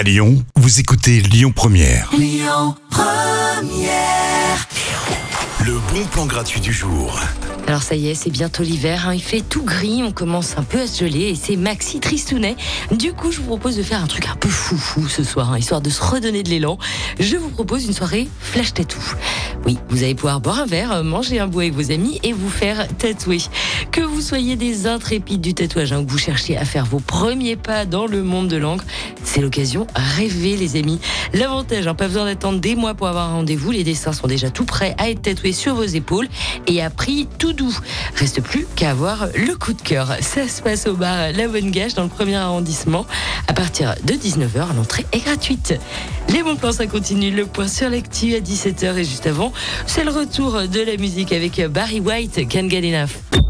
À Lyon, vous écoutez Lyon Première. Le bon plan gratuit du jour. Alors ça y est, c'est bientôt l'hiver, hein. il fait tout gris, on commence un peu à se geler et c'est Maxi Tristounet. Du coup, je vous propose de faire un truc un peu foufou ce soir, hein, histoire de se redonner de l'élan. Je vous propose une soirée flash tattoo. Oui, vous allez pouvoir boire un verre, manger un bout avec vos amis et vous faire tatouer. Que vous soyez des intrépides du tatouage, hein, que vous cherchiez à faire vos premiers pas dans le monde de l'encre, c'est l'occasion. Rêvez les amis. L'avantage, hein, pas besoin d'attendre des mois pour avoir un rendez-vous, les dessins sont déjà tout prêts à être tatoués sur vos épaules et à prix tout doux. Reste plus qu'à avoir le coup de cœur. Ça se passe au bar La Bonne Gage dans le premier arrondissement. À partir de 19h, l'entrée est gratuite. Les bons plans, ça continue. Le point sur l'actu à 17h et juste avant, c'est le retour de la musique avec Barry White, Can't Get Enough.